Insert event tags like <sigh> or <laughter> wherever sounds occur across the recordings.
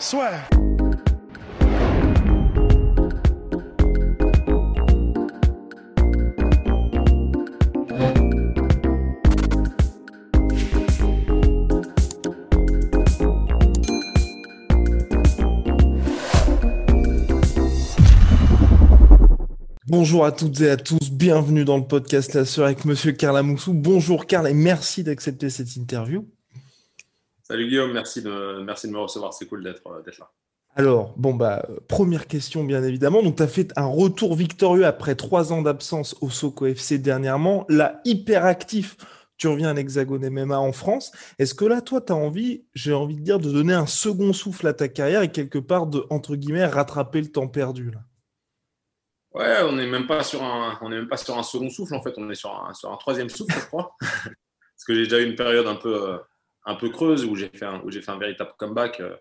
Soit. Bonjour à toutes et à tous, bienvenue dans le podcast La Sœur avec Monsieur Karl Amoussou. Bonjour Karl et merci d'accepter cette interview. Salut Guillaume, merci de, merci de me recevoir, c'est cool d'être euh, là. Alors, bon, bah, euh, première question, bien évidemment. Donc, tu as fait un retour victorieux après trois ans d'absence au Soco FC dernièrement. Là, hyper actif, tu reviens à l'Hexagone MMA en France. Est-ce que là, toi, tu as envie, j'ai envie de dire, de donner un second souffle à ta carrière et quelque part de, entre guillemets, rattraper le temps perdu là? Ouais, on n'est même pas sur un, on est même pas sur un second souffle en fait, on est sur un, sur un troisième souffle, je crois. <laughs> Parce que j'ai déjà eu une période un peu, euh, un peu creuse où j'ai fait un, où fait un véritable comeback euh,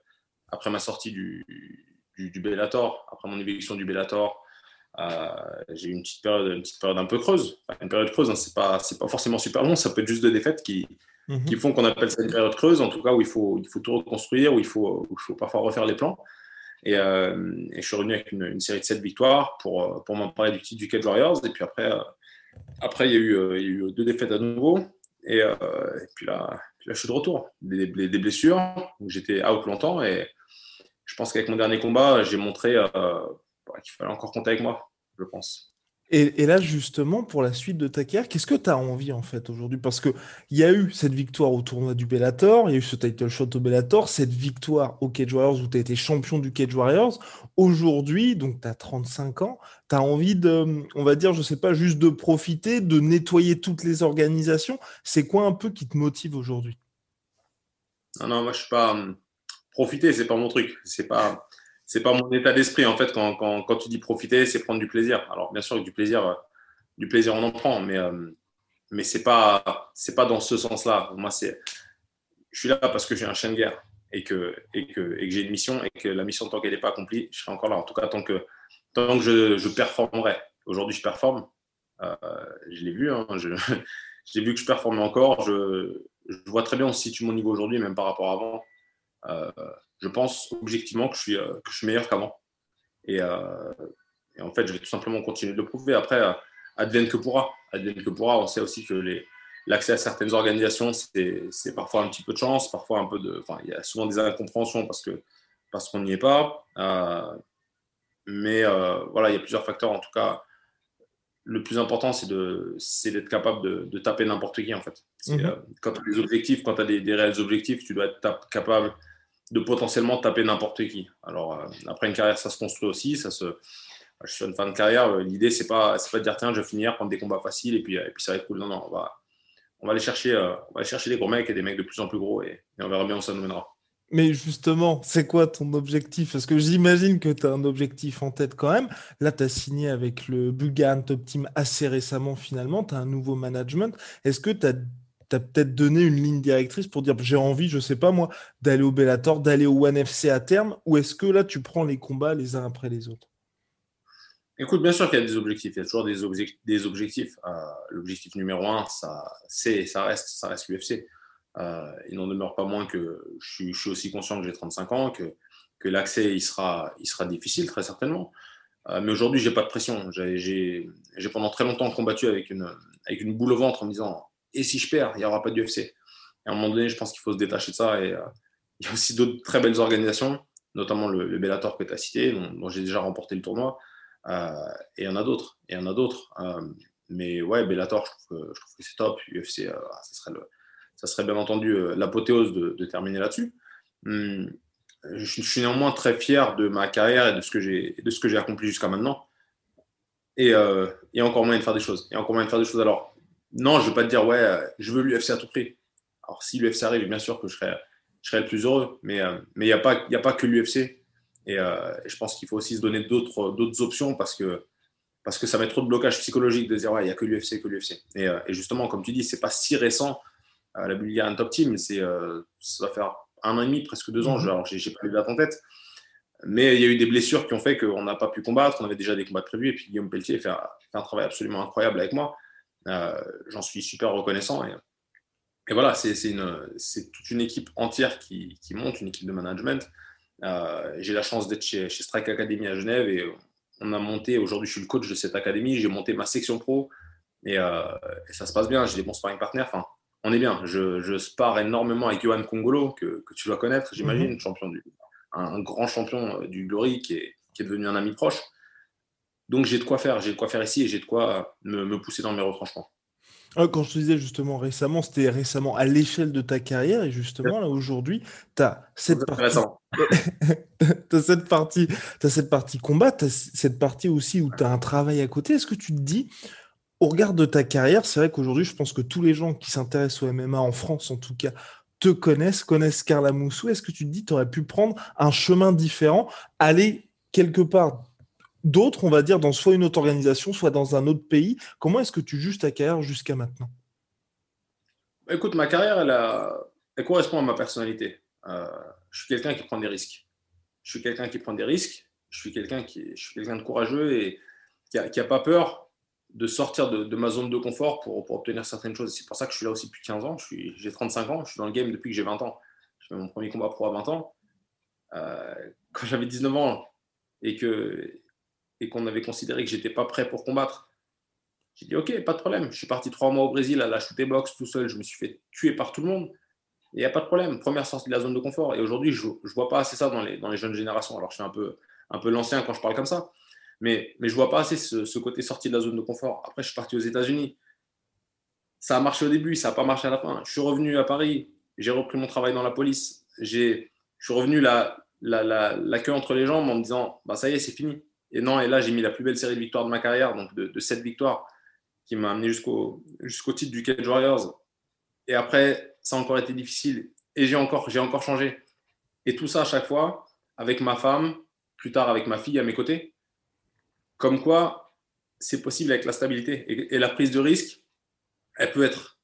après ma sortie du, du, du Bellator, après mon éviction du Bellator. Euh, j'ai eu une petite période, une petite période un peu creuse. Enfin, une période creuse, hein, c'est pas, c'est pas forcément super long. Ça peut être juste deux défaites qui, Mhm. qui font qu'on appelle ça une période creuse. En tout cas, où il faut, il faut tout reconstruire, où il faut, où il faut parfois refaire les plans. Et, euh, et je suis revenu avec une, une série de 7 victoires pour, pour m'en parler du titre du Cage Warriors. Et puis après, euh, après il, y a eu, il y a eu deux défaites à nouveau. Et, et puis, là, je suis de retour. Des, blessures. J'étais out longtemps. Et je pense qu'avec mon dernier combat, j'ai montré euh, bah, qu'il fallait encore compter avec moi, je pense. Et, là, justement, pour la suite de ta carrière, qu'est-ce que tu as envie en fait aujourd'hui? Parce qu'il y a eu cette victoire au tournoi du Bellator, il y a eu ce title shot au Bellator, cette victoire au Cage Warriors où tu as été champion du Cage Warriors. Aujourd'hui, donc tu as 35 ans, tu as envie de, on va dire, je sais pas, juste de profiter, de nettoyer toutes les organisations. C'est quoi un peu qui te motive aujourd'hui? Non, non, moi je suis pas. hum, Profiter, c'est pas mon truc. C'est pas, c'est pas mon état d'esprit en fait. Quand, quand, tu dis profiter, c'est prendre du plaisir. Alors bien sûr, du plaisir, euh, du plaisir on en prend, mais euh, mais c'est pas, c'est pas dans ce sens-là. Moi, c'est, je suis là parce que j'ai un chien de guerre et que et que et que j'ai une mission et que la mission tant qu'elle n'est pas accomplie, je serai encore là. En tout cas, tant que tant que je, je performerai. Aujourd'hui, je performe. Euh, je l'ai vu. hein, je, <laughs> j'ai vu que je performais encore. Je, je vois très bien où se situe mon niveau aujourd'hui, même par rapport à avant. Euh, je pense objectivement que je suis, euh, que je suis meilleur qu'avant. Et, euh, et en fait, je vais tout simplement continuer de le prouver. Après, euh, advienne que pourra. Advienne que pourra. On sait aussi que les, l'accès à certaines organisations, c'est, parfois un petit peu de chance, parfois un peu de. Enfin, il y a souvent des incompréhensions parce, que, parce qu'on n'y est pas. Euh, mais euh, voilà, il y a plusieurs facteurs. En tout cas, le plus important, c'est, de, c'est d'être capable de, de taper n'importe qui, en fait. Mhm. euh, quand tu as des objectifs, quand tu as des, des réels objectifs, tu dois être capable de potentiellement taper n'importe qui. Alors, euh, après une carrière, ça se construit aussi. Ça se... Je suis une fin de carrière. euh, L'idée, c'est pas, pas de dire, tiens, je vais finir, prendre des combats faciles et puis, ça va être cool. Non, non, on va, aller chercher, euh, on va aller chercher des gros mecs et des mecs de plus en plus gros et, et on verra bien où ça nous mènera. Mais justement, c'est quoi ton objectif? Parce que j'imagine que tu as un objectif en tête quand même. Là, tu as signé avec le Bulgarian Top Team assez récemment, finalement. Tu as un nouveau management. Est-ce que tu as, peut-être donné une ligne directrice pour dire j'ai envie, je sais pas moi, d'aller au Bellator, d'aller au One à terme? Ou est-ce que là, tu prends les combats les uns après les autres? Écoute, bien sûr qu'il y a des objectifs. Il y a toujours des, obje- des objectifs. Euh, L'objectif numéro un, ça, c'est, ça reste, ça reste l'UFC. Euh, il n'en demeure pas moins que je suis, aussi conscient que j'ai 35 ans, que, que l'accès il sera, il sera difficile très certainement. Euh, mais aujourd'hui, j'ai pas de pression. J'ai pendant très longtemps combattu avec une, avec une boule au ventre en me disant et si je perds, il n'y aura pas d'UFC. Et à un moment donné, je pense qu'il faut se détacher de ça. Et euh, il y a aussi d'autres très belles organisations, notamment le, Bellator que tu as cité, dont, j'ai déjà remporté le tournoi. Euh, et il y en a d'autres. Et il y en a d'autres. Euh, mais ouais, Bellator, je trouve que, c'est top. UFC, euh, ça, serait ça serait bien entendu l'apothéose de, terminer là-dessus. Hum, je, suis- néanmoins très fier de ma carrière et de ce que j'ai accompli jusqu'à maintenant. Et il y a encore moyen de faire des choses. Il y a encore moyen de faire des choses. Alors, non, je ne veux pas te dire, ouais, euh, je veux l'UFC à tout prix. Alors, si l'UFC arrive, bien sûr que je serais je serais le plus heureux. Mais il n'y a, pas, a pas que l'UFC. Et, je pense qu'il faut aussi se donner d'autres options parce que, parce que ça met trop de blocage psychologique de dire, ouais, il n'y a que l'UFC, que l'UFC. Et, et, justement, comme tu dis, c'est pas si récent. la Bulgarian Top Team, c'est ça va faire un an et demi, presque deux ans. Mhm. Alors, j'ai pas les dates en tête. Mais il y a eu des blessures qui ont fait qu'on n'a pas pu combattre. On avait déjà des combats prévus. Et puis Guillaume Pelletier fait un, travail absolument incroyable avec moi. Euh, j'en suis super reconnaissant. Et, et voilà, c'est toute une équipe entière qui, qui, monte, une équipe de management. Euh, j'ai la chance d'être chez, chez, Strike Academy à Genève et on a monté, aujourd'hui je suis le coach de cette académie, j'ai monté ma section pro et, euh, et, ça se passe bien, j'ai des bons sparring partners. Enfin, on est bien. Je, je spare énormément avec Johan Congolo, que, que tu dois connaître, j'imagine, mhm. champion du, un, grand champion du Glory qui est, qui est devenu un ami proche. Donc j'ai de quoi faire, j'ai de quoi faire ici et j'ai de quoi me, me, pousser dans mes retranchements. Ah, quand je te disais justement récemment, c'était récemment à l'échelle de ta carrière et justement là aujourd'hui, tu as <laughs> cette partie as cette partie as cette partie combat, tu as cette partie aussi où tu as un travail à côté. Est-ce que tu te dis au regard de ta carrière, c'est vrai qu'aujourd'hui, je pense que tous les gens qui s'intéressent au MMA en France en tout cas te connaissent, connaissent Carla Moussou. Est-ce que tu te dis tu aurais pu prendre un chemin différent, aller quelque part d'autre, on va dire, dans soit une autre organisation, soit dans un autre pays Comment est-ce que tu juges ta carrière jusqu'à maintenant? Bah, Écoute, ma carrière, elle, correspond à ma personnalité. Euh, je suis quelqu'un qui prend des risques. Je suis quelqu'un qui prend des risques. Je suis quelqu'un qui, je de courageux et qui n'a a pas peur de sortir de, ma zone de confort pour, obtenir certaines choses. C'est pour ça que je suis là aussi depuis 15 ans. J'ai 35 ans, je suis dans le game depuis que j'ai 20 ans. J'ai fait mon premier combat pro à 20 ans. Euh, quand j'avais 19 ans et que et qu'on avait considéré que j'étais pas prêt pour combattre, j'ai dit ok, pas de problème. Je suis parti trois mois au Brésil à la shooter box tout seul. Je me suis fait tuer par tout le monde. Il n'y a pas de problème. Première sortie de la zone de confort. Et aujourd'hui, je ne vois pas assez ça dans les, dans les jeunes générations. Alors, je suis un peu, un peu l'ancien quand je parle comme ça. Mais, mais je vois pas assez ce, côté sorti de la zone de confort. Après, je suis parti aux États-Unis. Ça a marché au début, ça n'a pas marché à la fin. Je suis revenu à Paris, j'ai repris mon travail dans la police. Je suis revenu la, la, la, queue entre les jambes en me disant bah, ça y est, c'est fini. Et non, et là, j'ai mis la plus belle série de victoires de ma carrière, donc de, de 7 victoires, qui m'a amené jusqu'au jusqu'au titre du Cage Warriors. Et après, ça a encore été difficile. Et j'ai encore, encore changé. Et tout ça à chaque fois, avec ma femme, plus tard avec ma fille à mes côtés. Comme quoi, c'est possible avec la stabilité. Et, la prise de risque, elle peut être,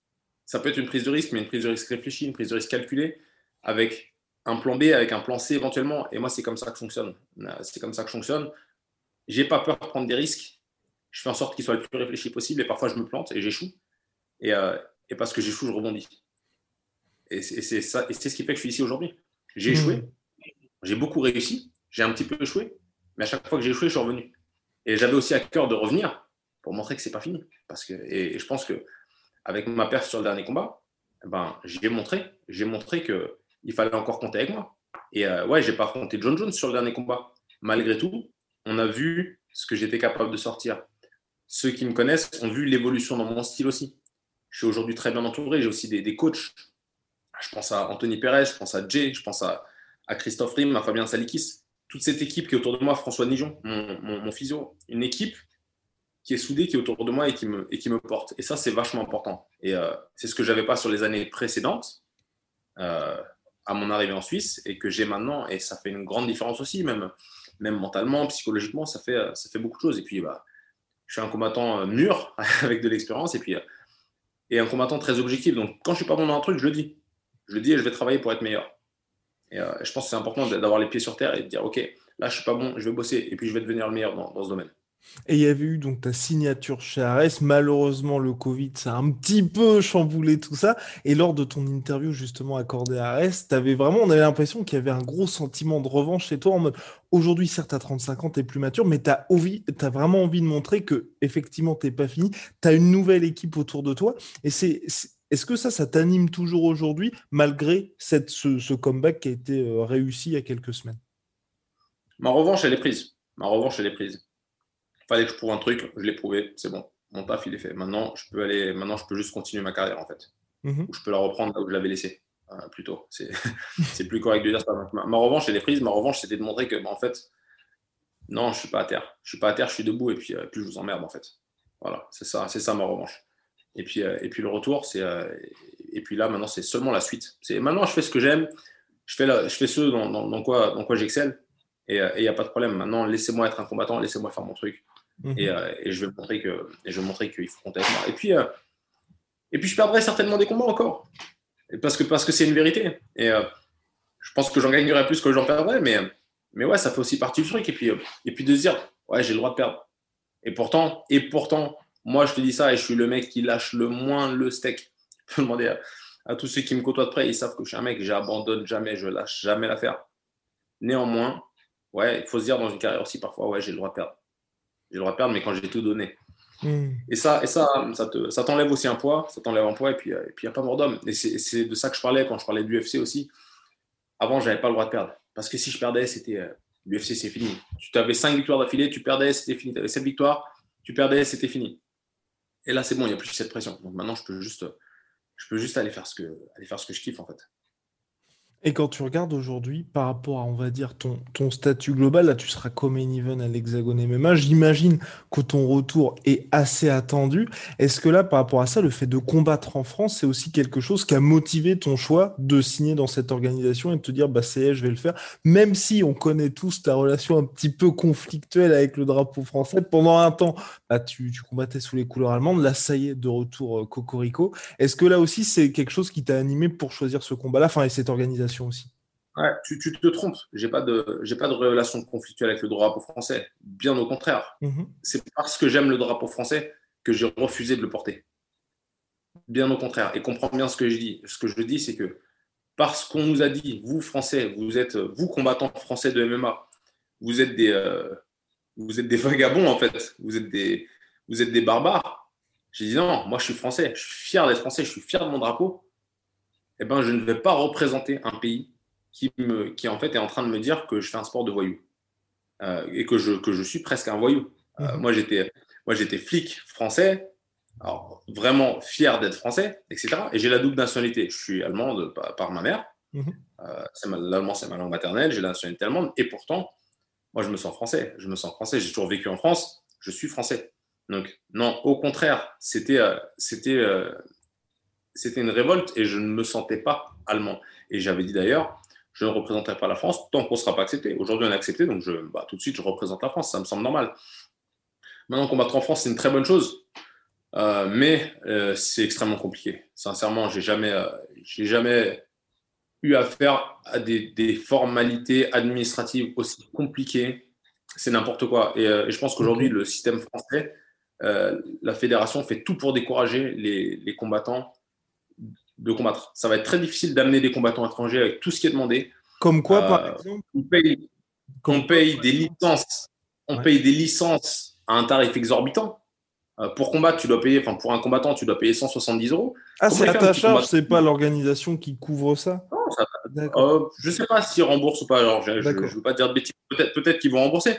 ça peut être une prise de risque, mais une prise de risque réfléchie, une prise de risque calculée, avec un plan B, avec un plan C éventuellement. Et moi, c'est comme ça que fonctionne. C'est comme ça que je fonctionne. J'ai pas peur de prendre des risques. Je fais en sorte qu'ils soient le plus réfléchis possible. Et parfois, je me plante et j'échoue. Et, euh, et, parce que j'échoue, je rebondis. Et c'est ça, et c'est ce qui fait que je suis ici aujourd'hui. J'ai échoué. Mmh. J'ai beaucoup réussi. J'ai un petit peu échoué. Mais à chaque fois que j'ai échoué, je suis revenu. Et j'avais aussi à cœur de revenir pour montrer que c'est pas fini. Parce que, et, je pense que avec ma perte sur le dernier combat, ben, j'ai montré, j'ai montré que il fallait encore compter avec moi. Et euh, ouais, j'ai pas affronté John Jones sur le dernier combat. Malgré tout, on a vu ce que j'étais capable de sortir. Ceux qui me connaissent ont vu l'évolution dans mon style aussi. Je suis aujourd'hui très bien entouré. J'ai aussi des, des, coachs. Je pense à Anthony Perez, je pense à Jay, je pense à, à Christophe Rim, à Fabien Salikis toute cette équipe qui est autour de moi, François Nijon, mon, physio, une équipe qui est soudée, qui est autour de moi et qui me, et qui me porte. Et ça, c'est vachement important. Et euh, c'est ce que je n'avais pas sur les années précédentes, euh, à mon arrivée en Suisse, et que j'ai maintenant. Et ça fait une grande différence aussi, même, même mentalement, psychologiquement, ça fait, ça fait beaucoup de choses. Et puis, bah, je suis un combattant euh, mûr, <laughs> avec de l'expérience, et puis et un combattant très objectif. Donc, quand je suis pas bon dans un truc, je le dis. Je le dis et je vais travailler pour être meilleur. Et euh, je pense que c'est important d'avoir les pieds sur terre et de dire, OK, là, je suis pas bon, je vais bosser et puis je vais devenir le meilleur dans, ce domaine. Et il y avait eu donc ta signature chez Ares. Malheureusement, le Covid, ça a un petit peu chamboulé tout ça. Et lors de ton interview justement accordée à Ares, avais vraiment, on avait l'impression qu'il y avait un gros sentiment de revanche chez toi en mode, aujourd'hui, certes, à 35 ans, tu es plus mature, mais tu as, as, vraiment envie de montrer que effectivement, t'es pas fini. Tu as une nouvelle équipe autour de toi. Et c'est est-ce que ça, ça t'anime toujours aujourd'hui, malgré cette, ce, comeback qui a été euh, réussi il y a quelques semaines? Ma revanche, elle est prise. Ma revanche, elle est prise. Il fallait que je prouve un truc, je l'ai prouvé, c'est bon. Mon taf, il est fait. Maintenant, je peux aller, maintenant, je peux juste continuer ma carrière, en fait. Mmh Ou je peux la reprendre là où je l'avais laissée, euh, plutôt. <laughs> C'est plus correct de dire ça. Ma, revanche, elle est prise. Ma revanche, c'était de montrer que, bah, en fait, non, je suis pas à terre. Je suis pas à terre, je suis debout et puis, euh, puis je vous emmerde, en fait. Voilà, c'est ça, c'est ça ma revanche. Et puis, euh, et puis le retour, c'est. Euh, et puis là, maintenant, c'est seulement la suite. C'est maintenant, je fais ce que j'aime. je fais, je fais ce dans, quoi, dans quoi j'excelle. Et il n'y a pas de problème. Maintenant, laissez-moi être un combattant, laissez-moi faire mon truc. Mhm. et, je vais montrer que, et je vais montrer qu'il faut compter avec moi. Et puis, et puis, je perdrai certainement des combats encore. Parce que c'est parce que une vérité. Et je pense que j'en gagnerai plus que j'en perdrai. Mais, mais ouais, ça fait aussi partie du truc. Et puis, et puis de se dire, ouais, j'ai le droit de perdre. Et pourtant, et pourtant, moi, je te dis ça et je suis le mec qui lâche le moins le steak. <laughs> Je peux demander à, tous ceux qui me côtoient de près, ils savent que je suis un mec, j'abandonne jamais, je lâche jamais l'affaire. Néanmoins, ouais, il faut se dire dans une carrière aussi parfois, ouais, j'ai le droit de perdre. J'ai le droit de perdre, mais quand j'ai tout donné. Hmm. Et ça, et ça, ça, te, ça t'enlève aussi un poids, ça t'enlève un poids, et puis il n'y a pas mort d'homme. Et c'est, de ça que je parlais quand je parlais de l'UFC aussi. Avant, j'avais pas le droit de perdre. Parce que si je perdais, c'était euh, l'UFC, c'est fini. Tu avais 5 victoires d'affilée, tu perdais, c'était fini. Tu avais 7 victoires, tu perdais, c'était fini. Et là, c'est bon, il n'y a plus cette pression. Donc maintenant, je peux juste, je peux juste aller, faire ce que, aller faire ce que je kiffe, en fait. Et quand tu regardes aujourd'hui, par rapport à, on va dire, ton, ton statut global, là, tu seras comme even à l'Hexagone MMA. J'imagine que ton retour est assez attendu. Est-ce que là, par rapport à ça, le fait de combattre en France, c'est aussi quelque chose qui a motivé ton choix de signer dans cette organisation et de te dire, bah, c'est, je vais le faire, même si on connaît tous ta relation un petit peu conflictuelle avec le drapeau français. Pendant un temps, bah, tu, tu combattais sous les couleurs allemandes. Là, ça y est, de retour euh, Cocorico. Est-ce que là aussi, c'est quelque chose qui t'a animé pour choisir ce combat-là, enfin, et cette organisation aussi. Ouais, tu, te trompes. J'ai pas de, j'ai pas de relation conflictuelle avec le drapeau français. Bien au contraire. Mhm. C'est parce que j'aime le drapeau français que j'ai refusé de le porter. Bien au contraire. Et comprends bien ce que je dis. Ce que je dis, c'est que parce qu'on nous a dit, vous Français, vous êtes, vous combattants français de MMA, vous êtes des, euh, vous êtes des vagabonds en fait. Vous êtes des, vous êtes des barbares. J'ai dit non, moi je suis français. Je suis fier d'être français. Je suis fier de mon drapeau eh ben, je ne vais pas représenter un pays qui, me, qui en fait est en train de me dire que je fais un sport de voyou euh, et que je, que je suis presque un voyou. Euh, mhm. moi, j'étais, moi, j'étais flic français, alors vraiment fier d'être français, etc. Et j'ai la double nationalité. Je suis allemande par, ma mère. Mhm. Euh, l'allemand, c'est ma langue maternelle. J'ai la nationalité allemande. Et pourtant, moi, je me sens français. Je me sens français. J'ai toujours vécu en France. Je suis français. Donc, non, au contraire, c'était, c'était c'était une révolte et je ne me sentais pas allemand. Et j'avais dit d'ailleurs, je ne représenterai pas la France tant qu'on ne sera pas accepté. Aujourd'hui, on est accepté, donc je, bah, tout de suite, je représente la France. Ça me semble normal. Maintenant, combattre en France, c'est une très bonne chose. Euh, mais euh, c'est extrêmement compliqué. Sincèrement, j'ai jamais, euh, j'ai jamais eu affaire à des, des, formalités administratives aussi compliquées. C'est n'importe quoi. Et, et, je pense qu'aujourd'hui, le système français, la fédération fait tout pour décourager les, les combattants de combattre. Ça va être très difficile d'amener des combattants étrangers avec tout ce qui est demandé. Comme quoi, par euh, exemple On paye, des licences. On paye des licences à un tarif exorbitant. Euh, pour combattre, tu dois payer, enfin pour un combattant, tu dois payer 170 euros. Ah, c'est à ta charge, c'est pas l'organisation qui couvre ça Non, ça euh, Je sais pas s'ils remboursent ou pas. Alors, je ne veux pas dire de bêtises. Peut-être peut qu'ils vont rembourser.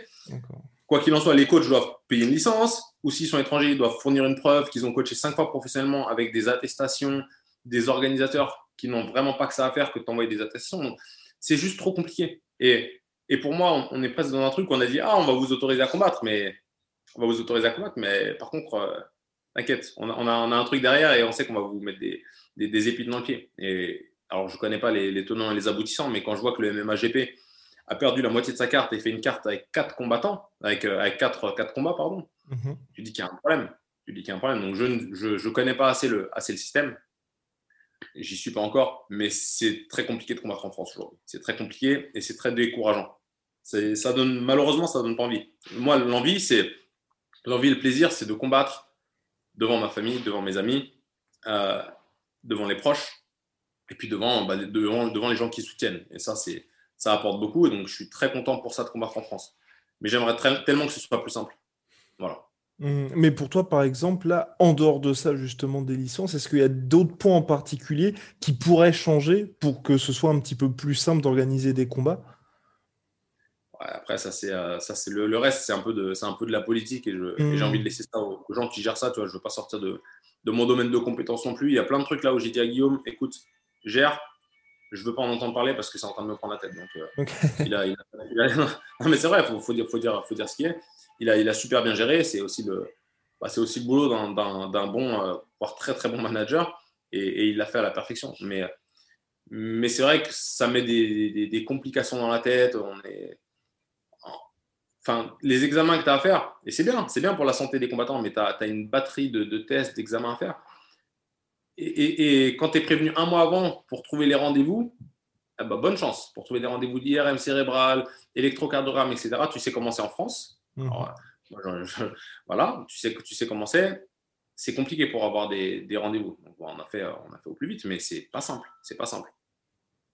Quoi qu'il en soit, les coachs doivent payer une licence, ou s'ils sont étrangers, ils doivent fournir une preuve qu'ils ont coaché cinq fois professionnellement avec des attestations, des organisateurs qui n'ont vraiment pas que ça à faire que de t'envoyer des attestations. C'est juste trop compliqué. Et, et pour moi, on, est presque dans un truc où on a dit Ah, on va vous autoriser à combattre, mais on va vous autoriser à combattre, mais par contre, euh, t'inquiète, on a, on, a, un truc derrière et on sait qu'on va vous mettre des, des, des, épines dans le pied. Et alors, je ne connais pas les, les, tenants et les aboutissants, mais quand je vois que le MMAGP a perdu la moitié de sa carte et fait une carte avec quatre combattants, avec, euh, avec quatre, quatre combats, pardon, mm-hmm. tu dis qu'il y a un problème. Tu dis qu'il y a un problème. Donc, je ne je, je connais pas assez le, assez le système. J'y suis pas encore, mais c'est très compliqué de combattre en France aujourd'hui. C'est très compliqué et c'est très décourageant. Ça donne, malheureusement, ça donne pas envie. Moi, l'envie, c'est l'envie, le plaisir, c'est de combattre devant ma famille, devant mes amis, euh, devant les proches, et puis devant, bah, devant, devant les gens qui soutiennent. Et ça, ça apporte beaucoup. Et donc, je suis très content pour ça de combattre en France. Mais j'aimerais tellement que ce soit plus simple. Voilà. Mmh, mais pour toi, par exemple, là, en dehors de ça, justement, des licences, est-ce qu'il y a d'autres points en particulier qui pourraient changer pour que ce soit un petit peu plus simple d'organiser des combats? Après, ça, c'est euh, ça, c'est le, reste, c'est un, peu de, un peu de la politique et, j'ai envie de mmh. laisser ça aux, gens qui gèrent ça. Tu vois, je ne veux pas sortir de, de, mon domaine de compétence non plus. Il y a plein de trucs là où j'ai dit à Guillaume écoute, gère, je ne veux pas en entendre parler parce que c'est en train de me prendre la tête. Donc, euh, il a, <laughs> non, mais c'est vrai, il faut, faut, dire, faut, dire, faut dire ce qui est il a, super bien géré. C'est aussi le, bah, c'est aussi le boulot d'un bon, euh, voire très très bon manager. Et, il l'a fait à la perfection. Mais, Mais c'est vrai que ça met des, complications dans la tête. Enfin, les examens que tu as à faire, et c'est bien, c'est bien pour la santé des combattants, mais tu as, une batterie de, tests, d'examens à faire. Et, quand tu es prévenu un mois avant pour trouver les rendez-vous, eh ben, bonne chance pour trouver des rendez-vous d'IRM cérébral, électrocardiogramme, etc. Tu sais comment c'est en France. Mmh. voilà, tu sais, tu sais comment c'est. C'est compliqué pour avoir des, des rendez-vous. on, a fait, on a fait au plus vite, mais c'est pas simple. C'est pas simple.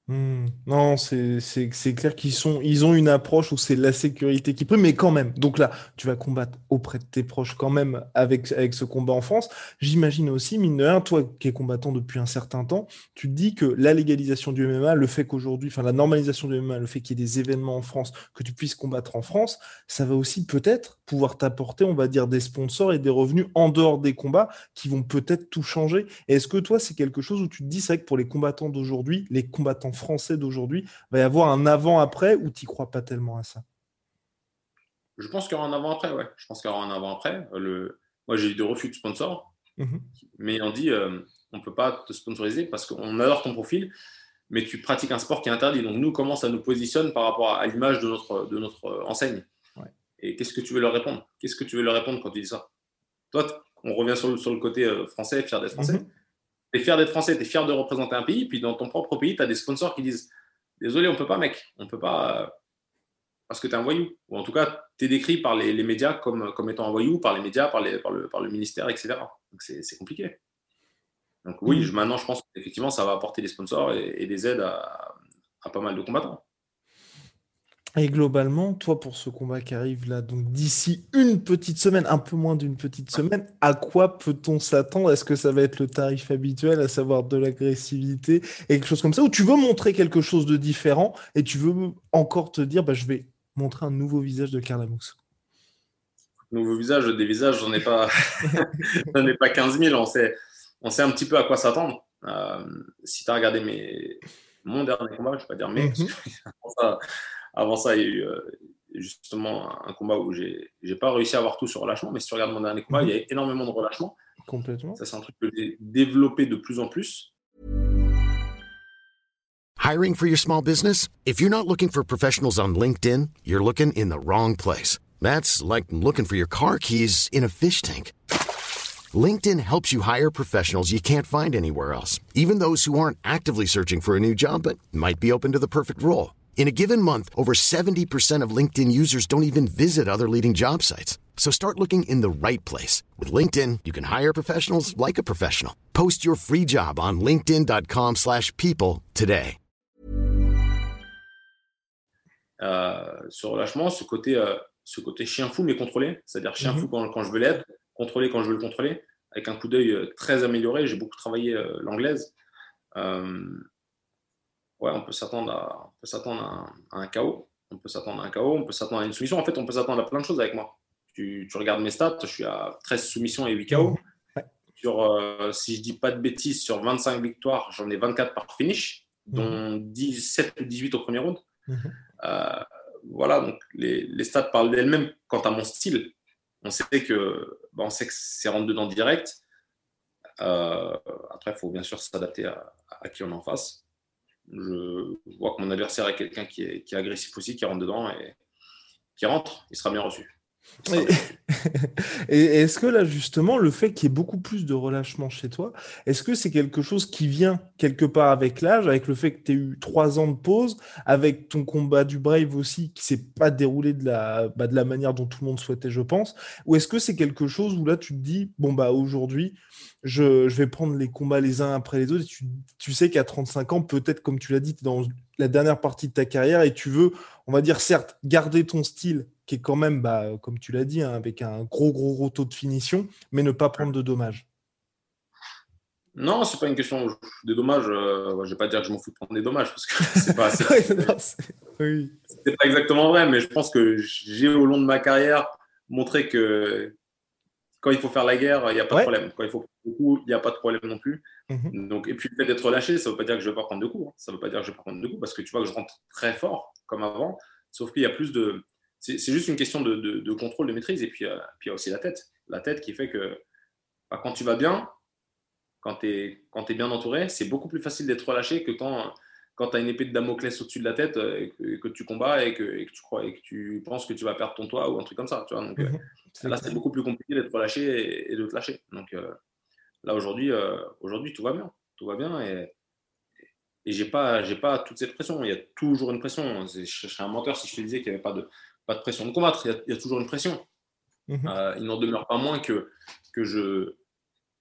Mmh. Non, c'est clair qu'ils sont, ils ont une approche où c'est la sécurité qui prime, mais quand même. Donc là, tu vas combattre auprès de tes proches quand même avec, avec ce combat en France. J'imagine aussi, mine de rien, toi qui es combattant depuis un certain temps, tu te dis que la légalisation du MMA, le fait qu'aujourd'hui, enfin la normalisation du MMA, le fait qu'il y ait des événements en France, que tu puisses combattre en France, ça va aussi peut-être pouvoir t'apporter, on va dire, des sponsors et des revenus en dehors des combats qui vont peut-être tout changer. Est-ce que toi, c'est quelque chose où tu te dis, c'est vrai que pour les combattants d'aujourd'hui, les combattants français d'aujourd'hui, va y avoir un avant-après ou tu crois pas tellement à ça? Je pense qu'il y aura un avant-après, ouais. Je pense qu'il y aura un avant-après. Le... Moi, j'ai eu des refus de sponsors, mmh mais on dit, euh, on ne peut pas te sponsoriser parce qu'on adore ton profil, mais tu pratiques un sport qui est interdit. Donc, nous, comment ça nous positionne par rapport à l'image de notre, de notre euh, enseigne? Et qu'est-ce que tu veux leur répondre? Qu'est-ce que tu veux leur répondre quand tu dis ça? Toi, on revient sur le, sur le côté euh, français, fier d'être français. Mmh tu es fier d'être français, tu es fier de représenter un pays, puis dans ton propre pays, tu as des sponsors qui disent Désolé, on peut pas, mec, on peut pas euh, parce que tu es un voyou. Ou en tout cas, tu es décrit par les, médias comme, comme étant un voyou, par les médias, par, les, par, le, par le ministère, etc. Donc c'est compliqué. Donc oui, mm. maintenant, je pense qu'effectivement, ça va apporter des sponsors et, des aides à, à pas mal de combattants. Et globalement, toi, pour ce combat qui arrive là, donc d'ici une petite semaine, un peu moins d'une petite semaine, à quoi peut-on s'attendre? Est-ce que ça va être le tarif habituel, à savoir de l'agressivité et quelque chose comme ça? Ou tu veux montrer quelque chose de différent et tu veux encore te dire, bah, je vais montrer un nouveau visage de Carlamous Nouveau visage, des visages, j'en ai pas, <laughs> j'en ai pas 15 000. On sait, on sait un petit peu à quoi s'attendre. Euh, si tu as regardé mes, mon dernier combat, je ne vais pas dire mais. Avant ça, il y a eu euh, justement un combat où j'ai n'ai pas réussi à avoir tout sur relâchement, mais si tu regardes mon dernier combat, il y a mhm. énormément de relâchement. Complètement. Ça, c'est un truc que j'ai développé de plus en plus. Hiring for your small business? If you're not looking for professionals on LinkedIn, you're looking in the wrong place. That's like looking for your car keys in a fish tank. LinkedIn helps you hire professionals you can't find anywhere else, even those who aren't actively searching for a new job but might be open to the perfect role. In a given month, over 70% of LinkedIn users don't even visit other leading job sites. So start looking in the right place. With LinkedIn, you can hire professionals like a professional. Post your free job on linkedin.com slash people today. Euh, ce relâchement, ce côté, euh, ce côté chien fou mais contrôlé, c'est-à-dire chien mm -hmm. fou quand, quand, je veux l'être, contrôlé quand je veux le contrôler, avec un coup d'œil euh, très amélioré. J'ai beaucoup travaillé euh, l'anglaise. Euh, ouais, on peut s'attendre à, s'attendre à, un chaos. On peut s'attendre à un chaos, on peut s'attendre à une soumission. En fait, on peut s'attendre à plein de choses avec moi. Tu, regardes mes stats, je suis à 13 soumissions et 8 KO. Sur, euh, si je dis pas de bêtises, sur 25 victoires, j'en ai 24 par finish, dont 17 ou 18 au premier round. Mhm. Euh, voilà, donc les, stats parlent d'elles-mêmes quant à mon style. On sait que, bah, on sait que c'est rentre dedans direct. Euh, après, il faut bien sûr s'adapter à, à, qui on est en face je vois que mon adversaire est quelqu'un qui est, qui est, agressif aussi, qui rentre dedans et qui rentre, il sera bien reçu. <laughs> Et, est-ce que là, justement, le fait qu'il y ait beaucoup plus de relâchement chez toi, est-ce que c'est quelque chose qui vient quelque part avec l'âge, avec le fait que tu as eu trois ans de pause, avec ton combat du Brave aussi, qui s'est pas déroulé de la, bah, de la manière dont tout le monde souhaitait, je pense, ou est-ce que c'est quelque chose où là, tu te dis, bon, bah aujourd'hui, je, je, vais prendre les combats les uns après les autres, et tu, tu sais qu'à 35 ans, peut-être, comme tu l'as dit, tu es dans la dernière partie de ta carrière et tu veux, on va dire, certes, garder ton style qui est quand même, bah, comme tu l'as dit, hein, avec un gros, gros, gros taux de finition, mais ne pas prendre de dommages. Non, c'est pas une question des dommages. Euh, je vais pas dire que je m'en fous de prendre des dommages parce que <laughs> c'est pas, oui. pas exactement vrai, mais je pense que j'ai au long de ma carrière montré que quand il faut faire la guerre, il n'y a pas de problème. Quand il faut beaucoup, il n'y a pas de problème non plus. Mhm. Donc, et puis le fait d'être relâché, ça ne veut pas dire que je ne vais pas prendre de coups. Hein. Ça ne veut pas dire que je vais pas prendre de coups parce que tu vois que je rentre très fort comme avant, sauf qu'il y a plus de, c'est juste une question de, contrôle, de maîtrise. Et puis, euh, puis, il y a aussi la tête. La tête qui fait que bah, quand tu vas bien, quand tu es, es, bien entouré, c'est beaucoup plus facile d'être relâché que quand, quand tu as une épée de Damoclès au-dessus de la tête et que, tu combats et que, et que, tu crois et que tu penses que tu vas perdre ton toit ou un truc comme ça. Tu vois Donc, mhm. là, c'est beaucoup plus compliqué d'être relâché et, de te lâcher. Donc là, aujourd'hui, aujourd'hui, tout va bien. Tout va bien et, et j'ai pas, j'ai pas toute cette pression. Il y a toujours une pression. Je, serais un menteur si je te disais qu'il n'y avait pas de, pas de pression de combattre. Il y a, toujours une pression. Mhm. Euh, il n'en demeure pas moins que, que, je,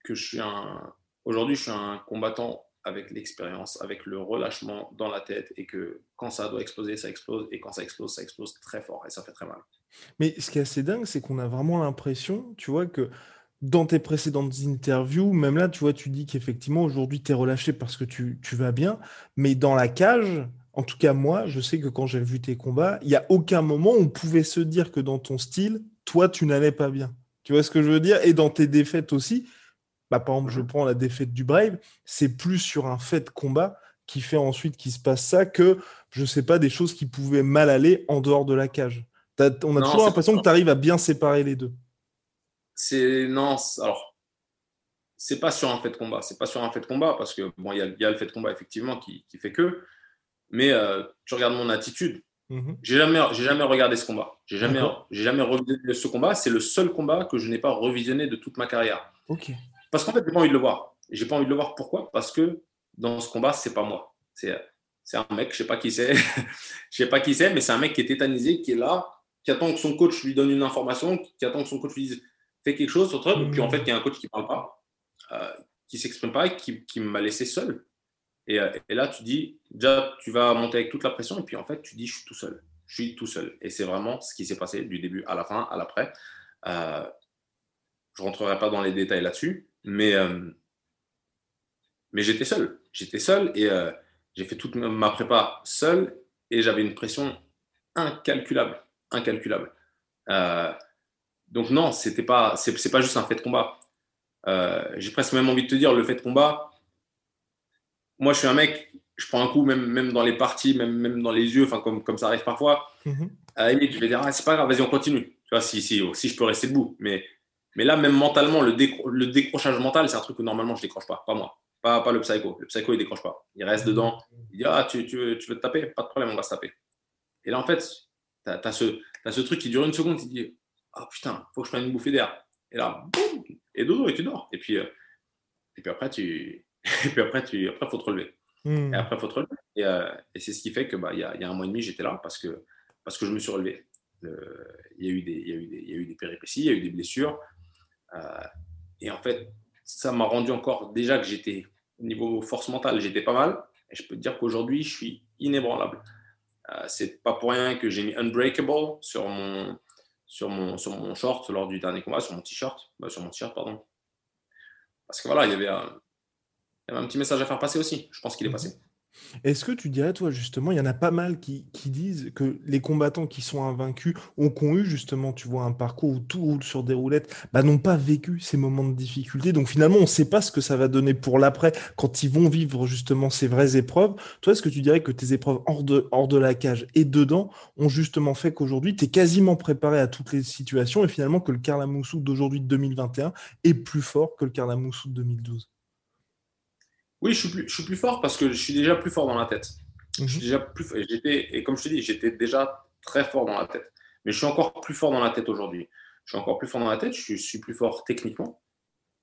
que je suis un. Aujourd'hui, je suis un combattant avec l'expérience, avec le relâchement dans la tête et que quand ça doit exploser, ça explose et quand ça explose, ça explose très fort et ça fait très mal. Mais ce qui est assez dingue, c'est qu'on a vraiment l'impression, tu vois, que dans tes précédentes interviews, même là, tu vois, tu dis qu'effectivement, aujourd'hui, tu es relâché parce que tu, vas bien, mais dans la cage, en tout cas, moi, je sais que quand j'ai vu tes combats, il n'y a aucun moment où on pouvait se dire que dans ton style, toi, tu n'allais pas bien. Tu vois ce que je veux dire? Et dans tes défaites aussi, bah, par exemple, je prends la défaite du Brave, c'est plus sur un fait de combat qui fait ensuite qu'il se passe ça que, je sais pas, des choses qui pouvaient mal aller en dehors de la cage. on a toujours l'impression que tu arrives à bien séparer les deux c'est non, alors c'est pas sur un fait de combat, c'est pas sur un fait de combat parce que bon, il y, a le fait de combat effectivement qui, fait que, mais euh, tu regardes mon attitude. Mhm. J'ai jamais, j'ai jamais regardé ce combat. J'ai jamais, j'ai jamais revisionné ce combat. C'est le seul combat que je n'ai pas revisionné de toute ma carrière. Ok. Parce qu'en fait, j'ai pas envie de le voir. J'ai pas envie de le voir. Pourquoi? Parce que dans ce combat, c'est pas moi. C'est, c'est un mec, je sais pas qui c'est, <laughs> je sais pas qui c'est, mais c'est un mec qui est tétanisé, qui est là, qui attend que son coach lui donne une information, qui attend que son coach lui dise fait quelque chose, autre, et puis en fait, il y a un coach qui ne parle pas, euh, qui ne s'exprime pas, qui, qui m'a laissé seul. Et, euh, et, là, tu dis, déjà, tu vas monter avec toute la pression, et puis en fait, tu dis, je suis tout seul. Je suis tout seul. Et c'est vraiment ce qui s'est passé du début à la fin, à l'après. Euh, je ne rentrerai pas dans les détails là-dessus, mais, euh, mais j'étais seul. J'étais seul et j'ai fait toute ma prépa seul, et j'avais une pression incalculable. Incalculable. Donc non, c'était pas, pas juste un fait de combat. J'ai presque même envie de te dire le fait de combat. Moi, je suis un mec, je prends un coup même, même dans les parties, même, même dans les yeux, comme, comme ça arrive parfois. Mm-hmm. À la limite, je vais dire ah, c'est pas grave, vas-y on continue. Tu vois, si, si, si je peux rester debout. Mais, mais là, même mentalement, le, le décrochage mental, c'est un truc que normalement je décroche pas, pas moi, pas, pas le psycho. Le psycho il décroche pas, il reste dedans. Il dit ah tu, tu, veux, tu veux te taper, pas de problème, on va se taper. Et là en fait, tu as, ce, as ce truc qui dure une seconde, il dit ah putain, faut que je prenne une bouffée d'air. Et là, boum, et dodo, et tu dors. Et puis, euh, et puis après, tu, et puis après, tu, après, faut te relever. Hmm. Et après, faut te relever. Et, euh, et c'est ce qui fait que, bah, il y a, y a un mois et demi, j'étais là parce que, parce que je me suis relevé. Il y, a eu des, y, a eu des, y a eu des péripéties, il y a eu des blessures. Euh, et en fait, ça m'a rendu encore, déjà que j'étais, au niveau force mentale, j'étais pas mal. Et je peux te dire qu'aujourd'hui, je suis inébranlable. Euh, c'est pas pour rien que j'ai mis Unbreakable sur mon, sur mon, sur mon short lors du dernier combat, sur mon t-shirt, bah, sur mon t-shirt, pardon. Parce que voilà, il y, avait un, il y avait un petit message à faire passer aussi. Je pense qu'il est mhm. passé. Est-ce que tu dirais, toi, justement, il y en a pas mal qui, disent que les combattants qui sont invaincus qui ont eu, justement, tu vois, un parcours où tout roule sur des roulettes, bah, n'ont pas vécu ces moments de difficulté. Donc, finalement, on ne sait pas ce que ça va donner pour l'après quand ils vont vivre, justement, ces vraies épreuves. Toi, est-ce que tu dirais que tes épreuves hors de, hors de la cage et dedans ont justement fait qu'aujourd'hui, tu es quasiment préparé à toutes les situations et finalement que le Carla Moussou d'aujourd'hui, de 2021, est plus fort que le Carla Moussou de 2012 oui, je suis, plus, je suis plus fort parce que je suis déjà plus fort dans la tête. Je suis mhm. déjà plus, j'étais, et comme je te dis, j'étais déjà très fort dans la tête. Mais je suis encore plus fort dans la tête aujourd'hui. Je suis encore plus fort dans la tête, je suis plus fort techniquement.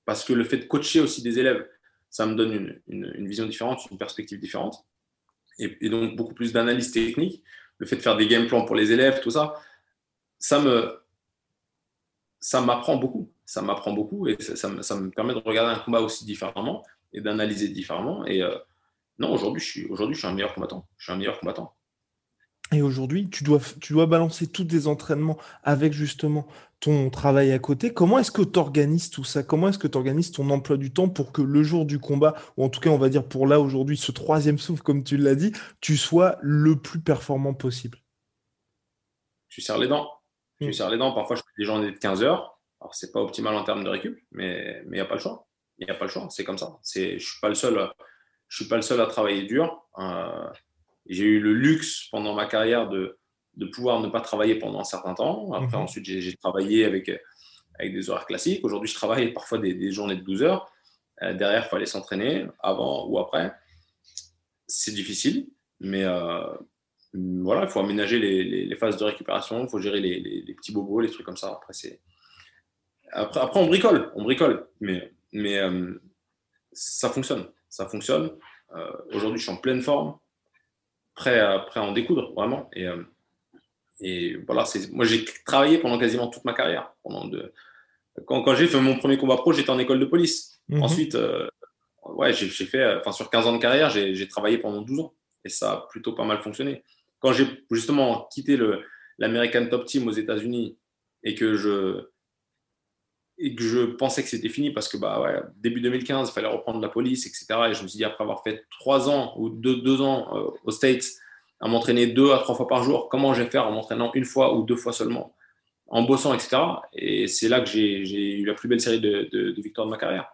Parce que le fait de coacher aussi des élèves, ça me donne une, une, vision différente, une perspective différente. Et, donc beaucoup plus d'analyse technique. Le fait de faire des game plans pour les élèves, tout ça, ça me, ça m'apprend beaucoup. Ça m'apprend beaucoup et ça, ça, me permet de regarder un combat aussi différemment et d'analyser différemment. Et euh, non, aujourd'hui, je suis, aujourd'hui, je suis un meilleur combattant. Je suis un meilleur combattant. Et aujourd'hui, tu dois, tu dois balancer tous tes entraînements avec justement ton travail à côté. Comment est-ce que tu organises tout ça? Comment est-ce que tu organises ton emploi du temps pour que le jour du combat, ou en tout cas, on va dire pour là aujourd'hui, ce troisième souffle, comme tu l'as dit, tu sois le plus performant possible? Tu serres les dents. Tu hmm. serres les dents. Parfois, je fais des journées de 15 heures. Alors, c'est pas optimal en termes de récup, mais il n'y a pas le choix. Il n'y a pas le choix, c'est comme ça. Je ne suis, pas le seul, je suis pas le seul à travailler dur. Euh, j'ai eu le luxe pendant ma carrière de, de pouvoir ne pas travailler pendant un certain temps. Après, mhm. ensuite, j'ai travaillé avec, avec des horaires classiques. Aujourd'hui, je travaille parfois des, journées de 12 heures. Euh, derrière, il fallait s'entraîner avant ou après. C'est difficile, mais euh, voilà, il faut aménager les, phases de récupération, il faut gérer les, petits bobos, les trucs comme ça. Après, après, après, on bricole, on bricole, mais, mais euh, ça fonctionne, ça fonctionne. Aujourd'hui, je suis en pleine forme, prêt à, prêt à en découdre vraiment. Et, et voilà, moi j'ai travaillé pendant quasiment toute ma carrière. Pendant de, quand, quand j'ai fait mon premier combat pro, j'étais en école de police. Mhm. Ensuite, euh, ouais, j'ai fait, enfin, sur 15 ans de carrière, j'ai travaillé pendant 12 ans et ça a plutôt pas mal fonctionné. Quand j'ai justement quitté l'American Top Team aux États-Unis et que je et que je pensais que c'était fini parce que bah début 2015, il fallait reprendre la police, etc. Et je me suis dit après avoir fait trois ans ou deux, deux ans euh, aux States à m'entraîner deux à trois fois par jour, comment je vais faire en m'entraînant une fois ou deux fois seulement, en bossant, etc. Et c'est là que j'ai eu la plus belle série de, victoires de ma carrière.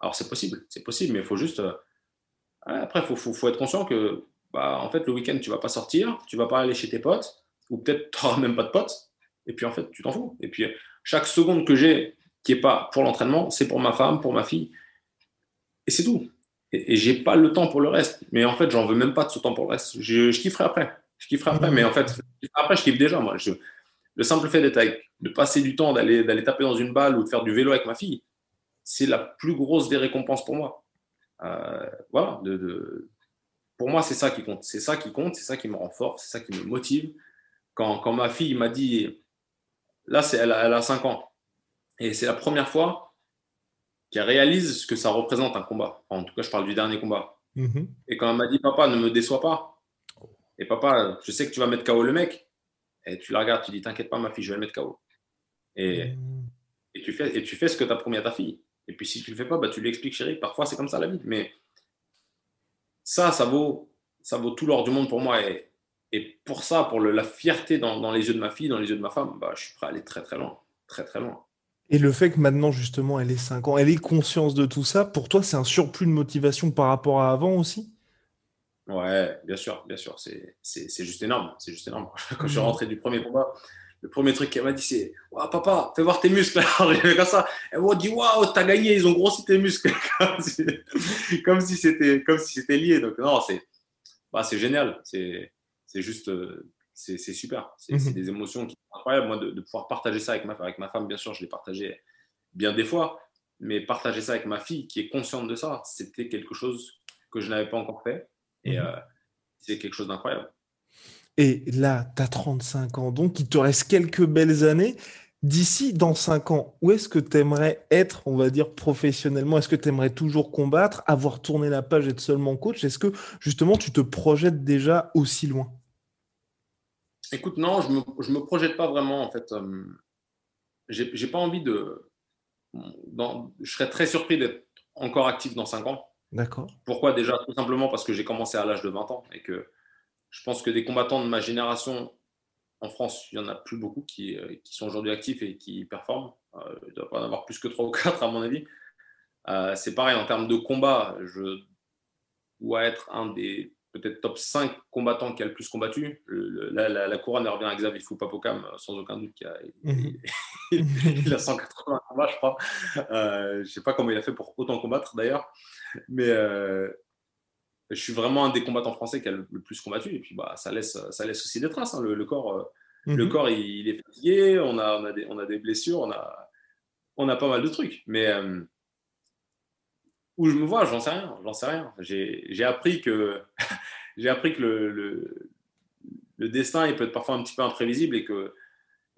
Alors c'est possible, c'est possible, mais il faut juste. Euh, après, il faut, être conscient que, bah, en fait, le week-end, tu vas pas sortir, tu vas pas aller chez tes potes, ou peut-être tu n'auras même pas de potes, et puis en fait, tu t'en fous. Et puis, chaque seconde que j'ai qui est pas pour l'entraînement, c'est pour ma femme, pour ma fille, et c'est tout. Et, et j'ai pas le temps pour le reste. Mais en fait, j'en veux même pas de ce temps pour le reste. Je, je kifferai après. Je kifferai après, mais en fait, après, je kiffe déjà, moi. le simple fait d'être de passer du temps, d'aller, taper dans une balle ou de faire du vélo avec ma fille, c'est la plus grosse des récompenses pour moi. Euh, voilà, pour moi, c'est ça qui compte. C'est ça qui compte, c'est ça qui me rend fort, c'est ça qui me motive. Quand, quand ma fille m'a dit, là, c'est, elle, a, 5 ans, et c'est la première fois qu'elle réalise ce que ça représente un combat. en tout cas, je parle du dernier combat. Mhm. Et quand elle m'a dit, papa, ne me déçois pas. Et papa, je sais que tu vas mettre KO le mec. Et tu la regardes, tu dis, t'inquiète pas, ma fille, je vais le mettre KO. Et, mhm. et, tu, fais, et tu fais ce que tu as promis à ta fille. Et puis si tu le fais pas, bah, tu lui expliques, chérie, parfois c'est comme ça la vie. Mais ça, ça vaut, ça vaut tout l'or du monde pour moi. Et, et pour ça, pour le, la fierté dans, dans, les yeux de ma fille, dans les yeux de ma femme, bah, je suis prêt à aller très très loin. Très très loin. Et le fait que maintenant, justement, elle ait 5 ans, elle ait conscience de tout ça, pour toi, c'est un surplus de motivation par rapport à avant aussi? Ouais, bien sûr, bien sûr. C'est juste énorme. C'est juste énorme. <laughs> Quand je suis mmh. rentré du premier combat, le premier truc qu'elle m'a dit, c'est wow, Papa, fais voir tes muscles. <laughs> comme ça. Elle m'a dit Waouh, t'as gagné, ils ont grossi tes muscles. <laughs> comme si c'était si lié. Donc, non, c'est bah, génial. C'est juste. Euh, c'est super. Mhm. C'est des émotions qui sont incroyables. Moi, de, pouvoir partager ça avec ma, avec ma femme, bien sûr, je l'ai partagé bien des fois. Mais partager ça avec ma fille, qui est consciente de ça, c'était quelque chose que je n'avais pas encore fait. Et mhm. euh, c'est quelque chose d'incroyable. Et là, tu as 35 ans, donc il te reste quelques belles années. D'ici, dans 5 ans, où est-ce que tu aimerais être, on va dire, professionnellement? Est-ce que tu aimerais toujours combattre, avoir tourné la page, être seulement coach? Est-ce que, justement, tu te projettes déjà aussi loin? Écoute, non, je ne me, me, projette pas vraiment, en fait. Euh, j'ai pas envie de... je serais très surpris d'être encore actif dans 5 ans. D'accord. Pourquoi déjà? Tout simplement parce que j'ai commencé à l'âge de 20 ans et que je pense que des combattants de ma génération en France, il n'y en a plus beaucoup qui, euh, qui sont aujourd'hui actifs et qui performent. Euh, il ne doit pas en avoir plus que 3 <laughs> ou 4 à mon avis. Euh, c'est pareil en termes de combat, je dois être un des peut-être top 5 combattants qui a le plus combattu. la, couronne revient à Xavier Foupapokam, sans aucun doute. Qui a, il, <laughs> il, a 180 combats, je crois. je ne sais pas comment il a fait pour autant combattre d'ailleurs. Mais je suis vraiment un des combattants français qui a le, plus combattu. Et puis, bah, ça, laisse, ça laisse aussi des traces. Hein. Le, corps, euh, le mhm. corps il, est fatigué, on a, on, a des, on a des blessures, on a, on a pas mal de trucs. Mais euh, où je me vois, j'en sais rien. J'en sais rien. J'ai appris que, <laughs> appris que le, le, destin, il peut être parfois un petit peu imprévisible et que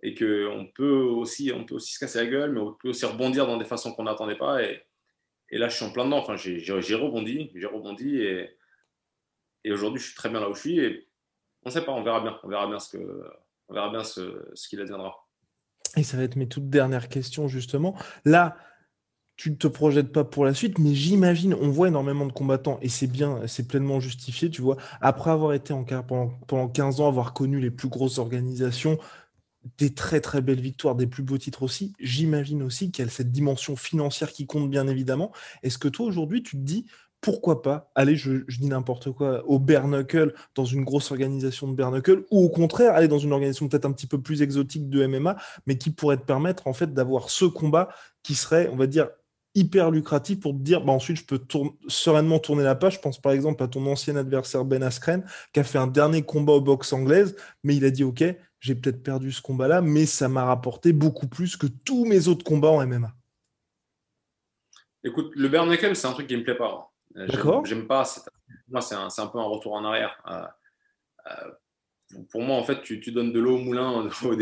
et qu'on peut aussi, on peut aussi se casser la gueule, mais on peut aussi rebondir dans des façons qu'on n'attendait pas. Et, et là, je suis en plein dedans. Enfin, j'ai rebondi, j'ai rebondi et, et aujourd'hui, je suis très bien là où je suis. Et on ne sait pas, on verra bien. On verra bien ce que, on verra bien ce, ce qu'il adviendra. Et ça va être mes toutes dernières questions, justement. Là, tu ne te projettes pas pour la suite, mais j'imagine, on voit énormément de combattants, et c'est bien, c'est pleinement justifié, tu vois, après avoir été en pendant, pendant 15 ans, avoir connu les plus grosses organisations, des très très belles victoires, des plus beaux titres aussi, j'imagine aussi qu'il y a cette dimension financière qui compte bien évidemment. Est-ce que toi aujourd'hui tu te dis, pourquoi pas aller, je, dis n'importe quoi, au Bernuckle, dans une grosse organisation de Bernuckle, ou au contraire, aller dans une organisation peut-être un petit peu plus exotique de MMA, mais qui pourrait te permettre en fait d'avoir ce combat qui serait, on va dire, hyper lucratif pour te dire, bah, ensuite, je peux sereinement tourner la page. Je pense par exemple à ton ancien adversaire Ben Askren, qui a fait un dernier combat au boxe anglaise, mais il a dit, OK, j'ai peut-être perdu ce combat-là, mais ça m'a rapporté beaucoup plus que tous mes autres combats en MMA. Écoute, le bare knuckle, c'est un truc qui me plaît pas. Euh, D'accord. J'aime pas. Moi, c'est un, un, peu un retour en arrière. Euh, euh, pour moi, en fait, tu, tu donnes de l'eau au moulin <laughs> au niveau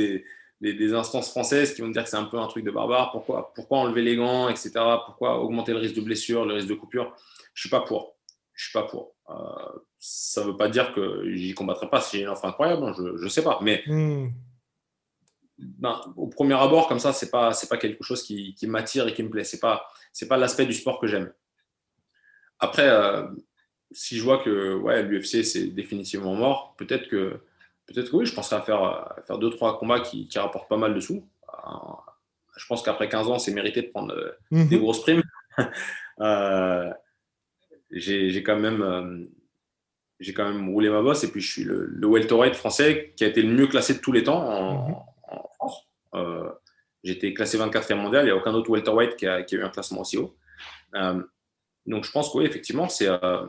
des, des, instances françaises qui vont dire que c'est un peu un truc de barbare. Pourquoi, pourquoi enlever les gants, etc. Pourquoi augmenter le risque de blessure, le risque de coupure? Je suis pas pour. Je suis pas pour. Euh, ça veut pas dire que j'y combattrai pas si j'ai une offre incroyable. Je, je sais pas. Mais hmm. ben, au premier abord, comme ça, c'est pas c'est pas quelque chose qui, qui m'attire et qui me plaît. C'est pas c'est pas l'aspect du sport que j'aime. Après, euh, si je vois que ouais, l'UFC c'est définitivement mort, peut-être que peut-être que oui, je penserais à faire, faire deux, trois combats qui, qui, rapportent pas mal de sous. Euh, je pense qu'après 15 ans, c'est mérité de prendre euh, mhm. des grosses primes. <laughs> euh, j'ai quand même j'ai quand même roulé ma bosse et puis je suis le, le, welterweight français qui a été le mieux classé de tous les temps en, mhm. en France. Euh, été classé 24e mondial, il n'y a aucun autre welterweight qui a, qui a eu un classement aussi haut. Euh, donc je pense que oui, effectivement, c'est euh,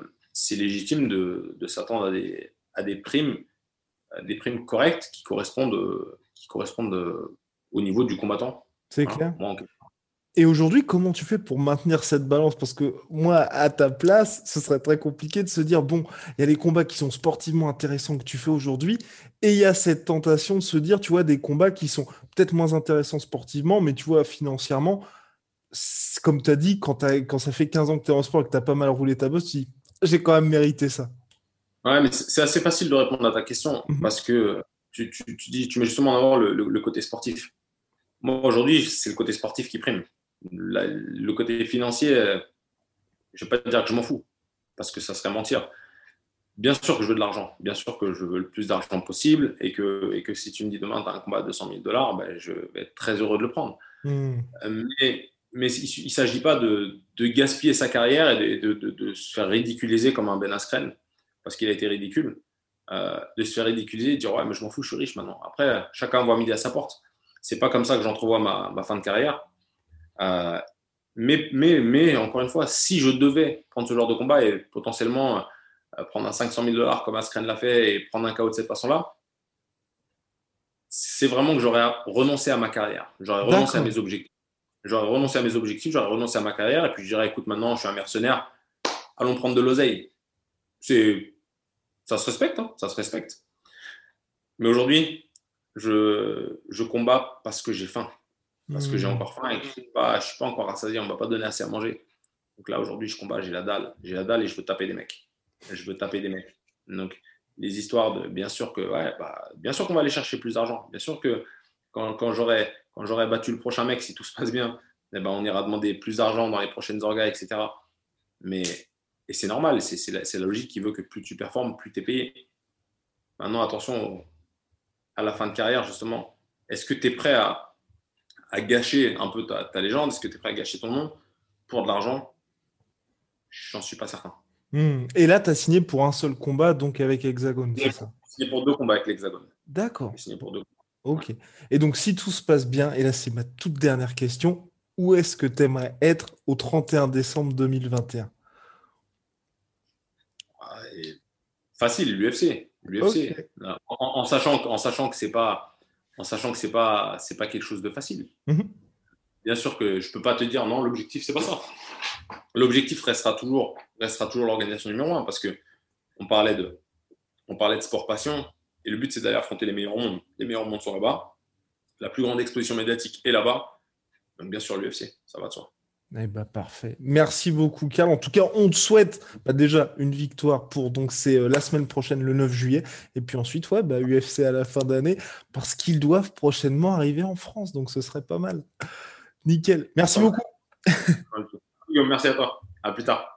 légitime de, de s'attendre à des, à des primes des primes correctes qui correspondent, qui correspondent au niveau du combattant. C'est clair. et aujourd'hui, comment tu fais pour maintenir cette balance? Parce que moi, à ta place, ce serait très compliqué de se dire, bon, il y a les combats qui sont sportivement intéressants que tu fais aujourd'hui, et il y a cette tentation de se dire, tu vois, des combats qui sont peut-être moins intéressants sportivement, mais tu vois, financièrement, comme tu as dit, quand, quand ça fait 15 ans que tu es en sport et que tu as pas mal roulé ta bosse, tu dis, j'ai quand même mérité ça. Ouais, mais c'est assez facile de répondre à ta question mhm. parce que tu, tu, tu, dis, tu mets justement en avant le, le, côté sportif. Moi, aujourd'hui, c'est le côté sportif qui prime. le côté financier, euh, je ne vais pas dire que je m'en fous parce que ça serait mentir. Bien sûr que je veux de l'argent, bien sûr que je veux le plus d'argent possible et que, et que si tu me dis demain, tu as un combat à 200 000 dollars, ben, je vais être très heureux de le prendre. Mhm. Euh, mais, mais il ne s'agit pas de, de, gaspiller sa carrière et de, de, de, se faire ridiculiser comme un Ben Askren parce qu'il a été ridicule, euh, de se faire ridiculiser et de dire ouais mais je m'en fous, je suis riche maintenant. Après, chacun voit midi à sa porte. C'est pas comme ça que j'entrevois ma, ma fin de carrière. Euh, mais, mais, mais encore une fois, si je devais prendre ce genre de combat et potentiellement euh, prendre un 500 000 dollars comme Askren l'a fait et prendre un KO de cette façon-là, c'est vraiment que j'aurais renoncé à ma carrière. J'aurais renoncé à mes objectifs. J'aurais renoncé à mes objectifs, j'aurais renoncé à ma carrière et puis je dirais écoute, maintenant je suis un mercenaire, allons prendre de l'oseille. C'est ça se respecte, hein, ça se respecte. Mais aujourd'hui, je, je combats parce que j'ai faim. Parce que j'ai hmm. encore faim et que je ne suis, pas, suis pas encore rassasié, on ne m'a pas donné assez à manger. Donc là, aujourd'hui, je combats, j'ai la dalle. J'ai la dalle et je veux taper des mecs. Je veux taper des mecs. Donc, les histoires de, bien sûr que, ouais, bah, bien sûr qu'on va aller chercher plus d'argent. Bien sûr que quand, quand j'aurai battu le prochain mec, si tout se passe bien, eh ben, on ira demander plus d'argent dans les prochaines orgas, etc. Mais et c'est normal, c'est la, la, logique qui veut que plus tu performes, plus tu es payé. Maintenant, attention à la fin de carrière, justement. Est-ce que tu es prêt à, à, gâcher un peu ta, ta légende? Est-ce que tu es prêt à gâcher ton nom pour de l'argent? J'en suis pas certain. Hmm. Et là, tu as signé pour un seul combat, donc avec Hexagone, c'est ça? Signé pour deux combats avec l'Hexagone. D'accord. signé pour deux. Ok. Et donc, si tout se passe bien, et là, c'est ma toute dernière question, où est-ce que tu aimerais être au 31 décembre 2021 Facile, l'UFC. L'UFC. En, sachant, en sachant que c'est pas, en sachant que c'est pas, c'est pas quelque chose de facile. Mhm. Bien sûr que je peux pas te dire non, l'objectif c'est pas ça. L'objectif restera toujours, restera toujours l'organisation numéro un parce que on parlait de, on parlait de sport passion et le but c'est d'aller affronter les meilleurs mondes. Les meilleurs mondes sont là-bas. La plus grande exposition médiatique est là-bas. Donc bien sûr l'UFC, ça va de soi. Eh ben, parfait. Merci beaucoup, Karl. En tout cas, on te souhaite bah, déjà une victoire pour donc c'est euh, la semaine prochaine, le 9 juillet, et puis ensuite, ouais, bah, UFC à la fin d'année, parce qu'ils doivent prochainement arriver en France, donc ce serait pas mal. Nickel. Merci beaucoup. <laughs> Merci à toi. À plus tard.